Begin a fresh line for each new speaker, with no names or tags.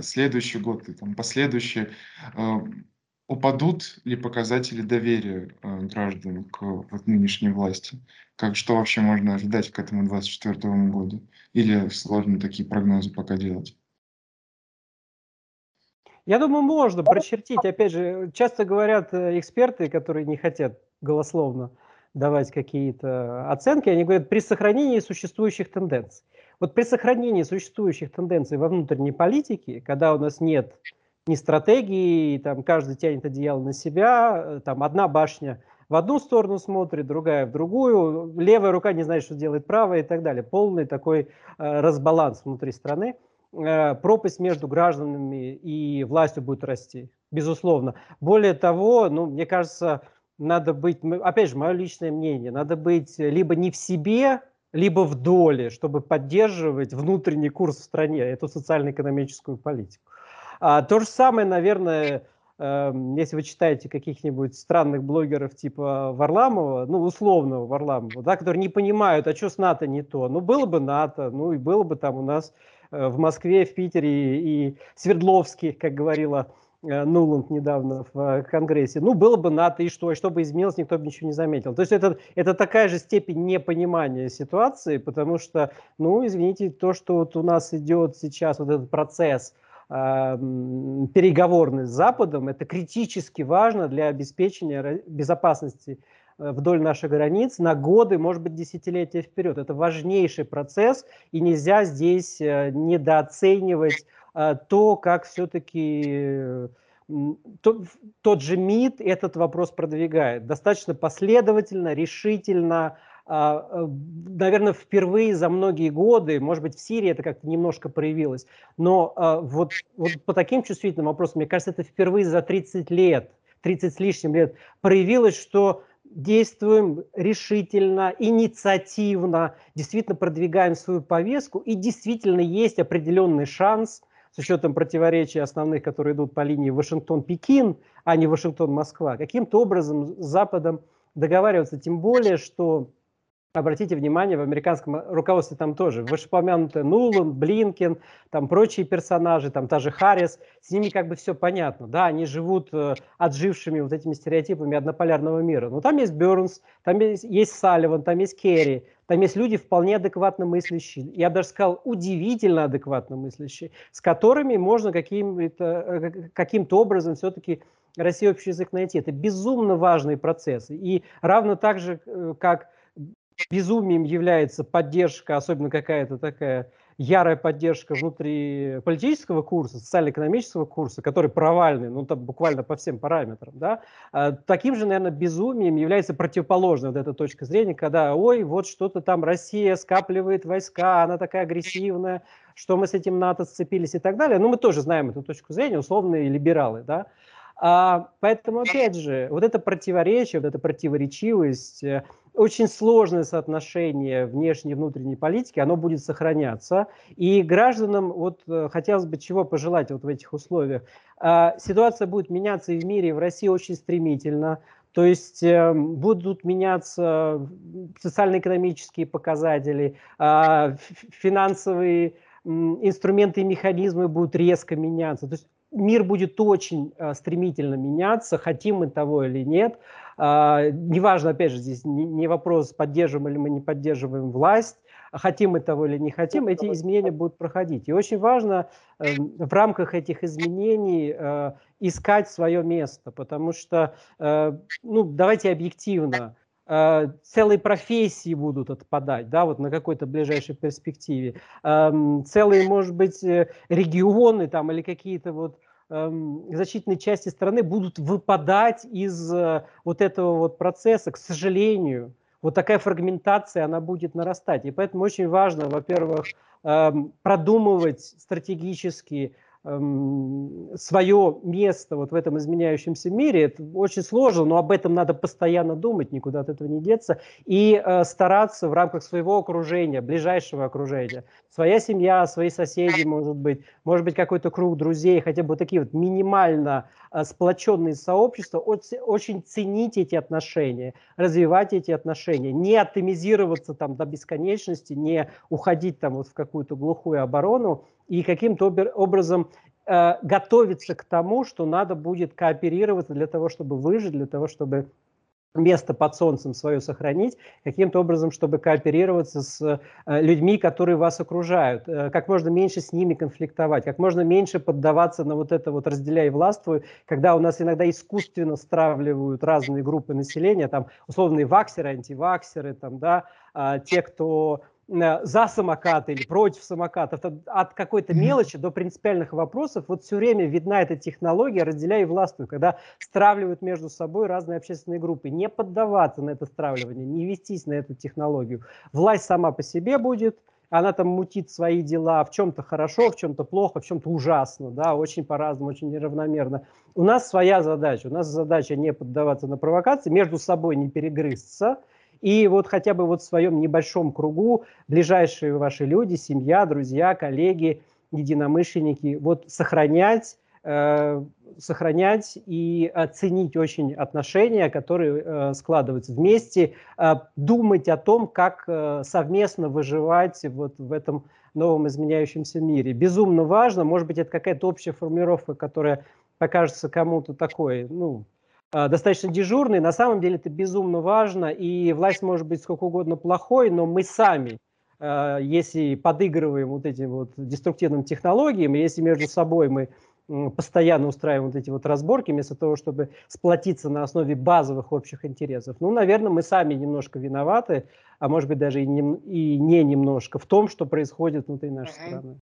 следующий год и там последующие, э, упадут ли показатели доверия э, граждан к вот нынешней власти? Как что вообще можно ожидать к этому 2024 году? Или сложно такие прогнозы пока делать?
Я думаю, можно прочертить. Опять же, часто говорят э, эксперты, которые не хотят голословно давать какие-то оценки, они говорят, при сохранении существующих тенденций. Вот при сохранении существующих тенденций во внутренней политике, когда у нас нет ни стратегии, там каждый тянет одеяло на себя, э, там одна башня в одну сторону смотрит, другая в другую, левая рука не знает, что делает правая и так далее. Полный такой э, разбаланс внутри страны. Э, пропасть между гражданами и властью будет расти, безусловно. Более того, ну, мне кажется, надо быть, опять же, мое личное мнение, надо быть либо не в себе, либо в доле, чтобы поддерживать внутренний курс в стране, эту социально-экономическую политику. А, то же самое, наверное, э, если вы читаете каких-нибудь странных блогеров типа Варламова, ну, условного Варламова, да, которые не понимают, а что с НАТО не то. Ну, было бы НАТО, ну, и было бы там у нас Э, в Москве, в Питере и Свердловске, как говорила Нуланд недавно в э, Конгрессе. Ну, было бы НАТО, и что? И что бы изменилось, никто бы ничего не заметил. То есть это, это такая же степень непонимания ситуации, потому что, ну, извините, то, что вот у нас идет сейчас вот этот процесс э, переговорный с Западом, это критически важно для обеспечения безопасности Э, вдоль наших границ на годы, может быть, десятилетия вперед. Это важнейший процесс, и нельзя здесь э, недооценивать э, то, как все-таки тот, тот же МИД этот вопрос продвигает. Достаточно последовательно, решительно, наверное, впервые за многие годы, может быть, в Сирии это как-то немножко проявилось, но вот, вот по таким чувствительным вопросам, мне кажется, это впервые за 30 лет, 30 с лишним лет проявилось, что действуем решительно, инициативно, действительно продвигаем свою повестку, и действительно есть определенный шанс, с учетом противоречий основных, которые идут по линии Вашингтон-Пекин, а не Вашингтон-Москва, каким-то образом с Западом договариваться, тем более, что обратите внимание, в американском руководстве там тоже вышепомянутые Нуланд, Блинкен, там прочие персонажи, там та же Харрис, с ними как бы все понятно, да, они живут э, отжившими вот этими стереотипами однополярного мира. Но там есть Бернс, там есть, есть Салливан, там есть Керри, там есть люди вполне адекватно мыслящие, я даже сказал, удивительно адекватно мыслящие, с которыми можно каким-то э, каким образом все-таки России общий язык найти. Это безумно важные процессы. И равно так же, э, как безумием является поддержка, особенно какая-то такая ярая поддержка внутри политического курса, социально-экономического курса, который провальный, ну там буквально по всем параметрам, да, а, таким же, наверное, безумием является противоположная вот эта точка зрения, когда, ой, вот что-то там Россия скапливает войска, она такая агрессивная, что мы с этим НАТО сцепились и так далее. Ну, мы тоже знаем эту точку зрения, условные либералы, да. А, поэтому, опять же, вот это противоречие, вот эта противоречивость, э, очень сложное соотношение внешней и внутренней политики, оно будет сохраняться. И гражданам вот э, хотелось бы чего пожелать вот в этих условиях. А, ситуация будет меняться и в мире, и в России очень стремительно. То есть э, будут меняться социально-экономические показатели, э, финансовые инструменты и механизмы будут резко меняться. То есть мир будет очень э, стремительно меняться, хотим мы того или нет. Э, неважно, опять же, здесь не, вопрос, поддерживаем или мы не поддерживаем власть, хотим мы того или не хотим, эти изменения будут проходить. И очень важно э, в рамках этих изменений э, искать свое место, потому что, э, ну, давайте объективно, целые профессии будут отпадать, да, вот на какой-то ближайшей перспективе, эм, целые, может быть, э, регионы там или какие-то вот эм, значительные части страны будут выпадать из э, вот этого вот процесса, к сожалению. Вот такая фрагментация, она будет нарастать. И поэтому очень важно, во-первых, эм, продумывать стратегически Эм, свое место вот в этом изменяющемся мире, это очень сложно, но об этом надо постоянно думать, никуда от этого не деться, и э, стараться в рамках своего окружения, ближайшего окружения, своя семья, свои соседи, может быть, может быть какой-то круг друзей, хотя бы такие вот минимально э, сплоченные сообщества, очень, очень ценить эти отношения, развивать эти отношения, не атомизироваться там до бесконечности, не уходить там вот в какую-то глухую оборону, и каким-то образом э, готовиться к тому, что надо будет кооперироваться для того, чтобы выжить, для того, чтобы место под солнцем свое сохранить, каким-то образом, чтобы кооперироваться с э, людьми, которые вас окружают, э, как можно меньше с ними конфликтовать, как можно меньше поддаваться на вот это вот разделяй и властвуй, когда у нас иногда искусственно стравливают разные группы населения, там условные ваксеры, антиваксеры, там, да, а, те, кто за самокаты или против самокатов, от какой-то мелочи до принципиальных вопросов, вот все время видна эта технология «разделяй и властвуй», когда стравливают между собой разные общественные группы. Не поддаваться на это стравливание, не вестись на эту технологию. Власть сама по себе будет, она там мутит свои дела, в чем-то хорошо, в чем-то плохо, в чем-то ужасно, да, очень по-разному, очень неравномерно. У нас своя задача, у нас задача не поддаваться на провокации, между собой не перегрызться – и вот хотя бы вот в своем небольшом кругу ближайшие ваши люди, семья, друзья, коллеги, единомышленники, вот сохранять, э, сохранять и оценить очень отношения, которые э, складываются вместе, э, думать о том, как э, совместно выживать вот в этом новом изменяющемся мире. Безумно важно, может быть, это какая-то общая формулировка, которая покажется кому-то такой, ну, достаточно дежурный. На самом деле это безумно важно, и власть может быть сколько угодно плохой, но мы сами, а, если подыгрываем вот этим вот деструктивным технологиям, если между собой мы постоянно устраиваем вот эти вот разборки, вместо того, чтобы сплотиться на основе базовых общих интересов. Ну, наверное, мы сами немножко виноваты, а может быть даже и не, и не немножко в том, что происходит внутри нашей страны.